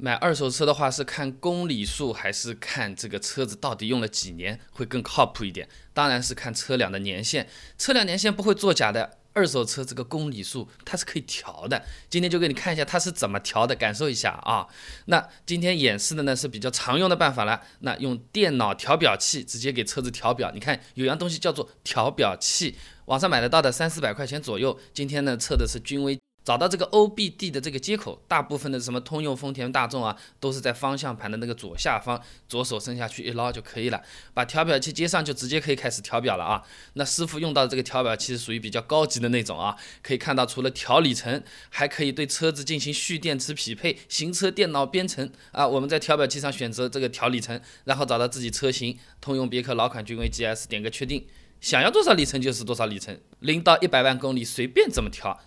买二手车的话，是看公里数还是看这个车子到底用了几年会更靠谱一点？当然是看车辆的年限，车辆年限不会作假的。二手车这个公里数它是可以调的，今天就给你看一下它是怎么调的，感受一下啊。那今天演示的呢是比较常用的办法了，那用电脑调表器直接给车子调表，你看有样东西叫做调表器，网上买得到的三四百块钱左右。今天呢测的是君威。找到这个 OBD 的这个接口，大部分的什么通用、丰田、大众啊，都是在方向盘的那个左下方，左手伸下去一捞就可以了。把调表器接上，就直接可以开始调表了啊。那师傅用到的这个调表器是属于比较高级的那种啊，可以看到除了调里程，还可以对车子进行蓄电池匹配、行车电脑编程啊。我们在调表器上选择这个调里程，然后找到自己车型，通用别克老款君威 GS，点个确定，想要多少里程就是多少里程，零到一百万公里随便怎么调。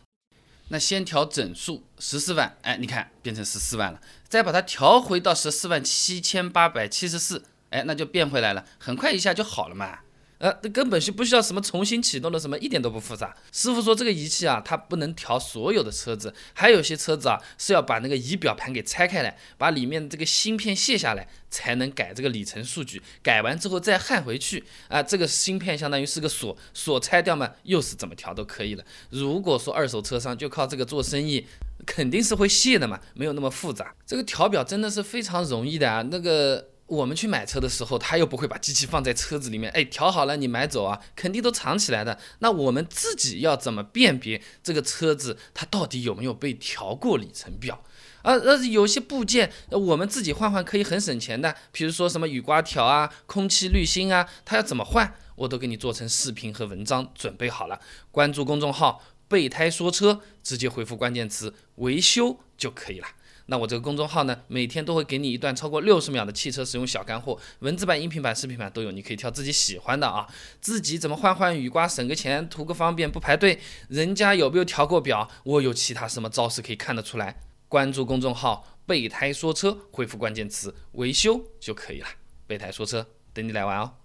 那先调整数十四万，哎，你看变成十四万了，再把它调回到十四万七千八百七十四，哎，那就变回来了，很快一下就好了嘛。呃，这根本是不需要什么重新启动的，什么一点都不复杂。师傅说这个仪器啊，它不能调所有的车子，还有些车子啊是要把那个仪表盘给拆开来，把里面这个芯片卸下来，才能改这个里程数据。改完之后再焊回去啊，这个芯片相当于是个锁，锁拆掉嘛，又是怎么调都可以了。如果说二手车商就靠这个做生意，肯定是会卸的嘛，没有那么复杂。这个调表真的是非常容易的啊，那个。我们去买车的时候，他又不会把机器放在车子里面，哎，调好了你买走啊，肯定都藏起来的。那我们自己要怎么辨别这个车子它到底有没有被调过里程表？啊，呃，有些部件我们自己换换可以很省钱的，比如说什么雨刮条啊、空气滤芯啊，它要怎么换，我都给你做成视频和文章准备好了。关注公众号“备胎说车”，直接回复关键词“维修”就可以了。那我这个公众号呢，每天都会给你一段超过六十秒的汽车使用小干货，文字版、音频版、视频版都有，你可以挑自己喜欢的啊。自己怎么换换雨刮，省个钱，图个方便，不排队。人家有没有调过表？我有其他什么招式可以看得出来？关注公众号“备胎说车”，回复关键词“维修”就可以了。备胎说车，等你来玩哦。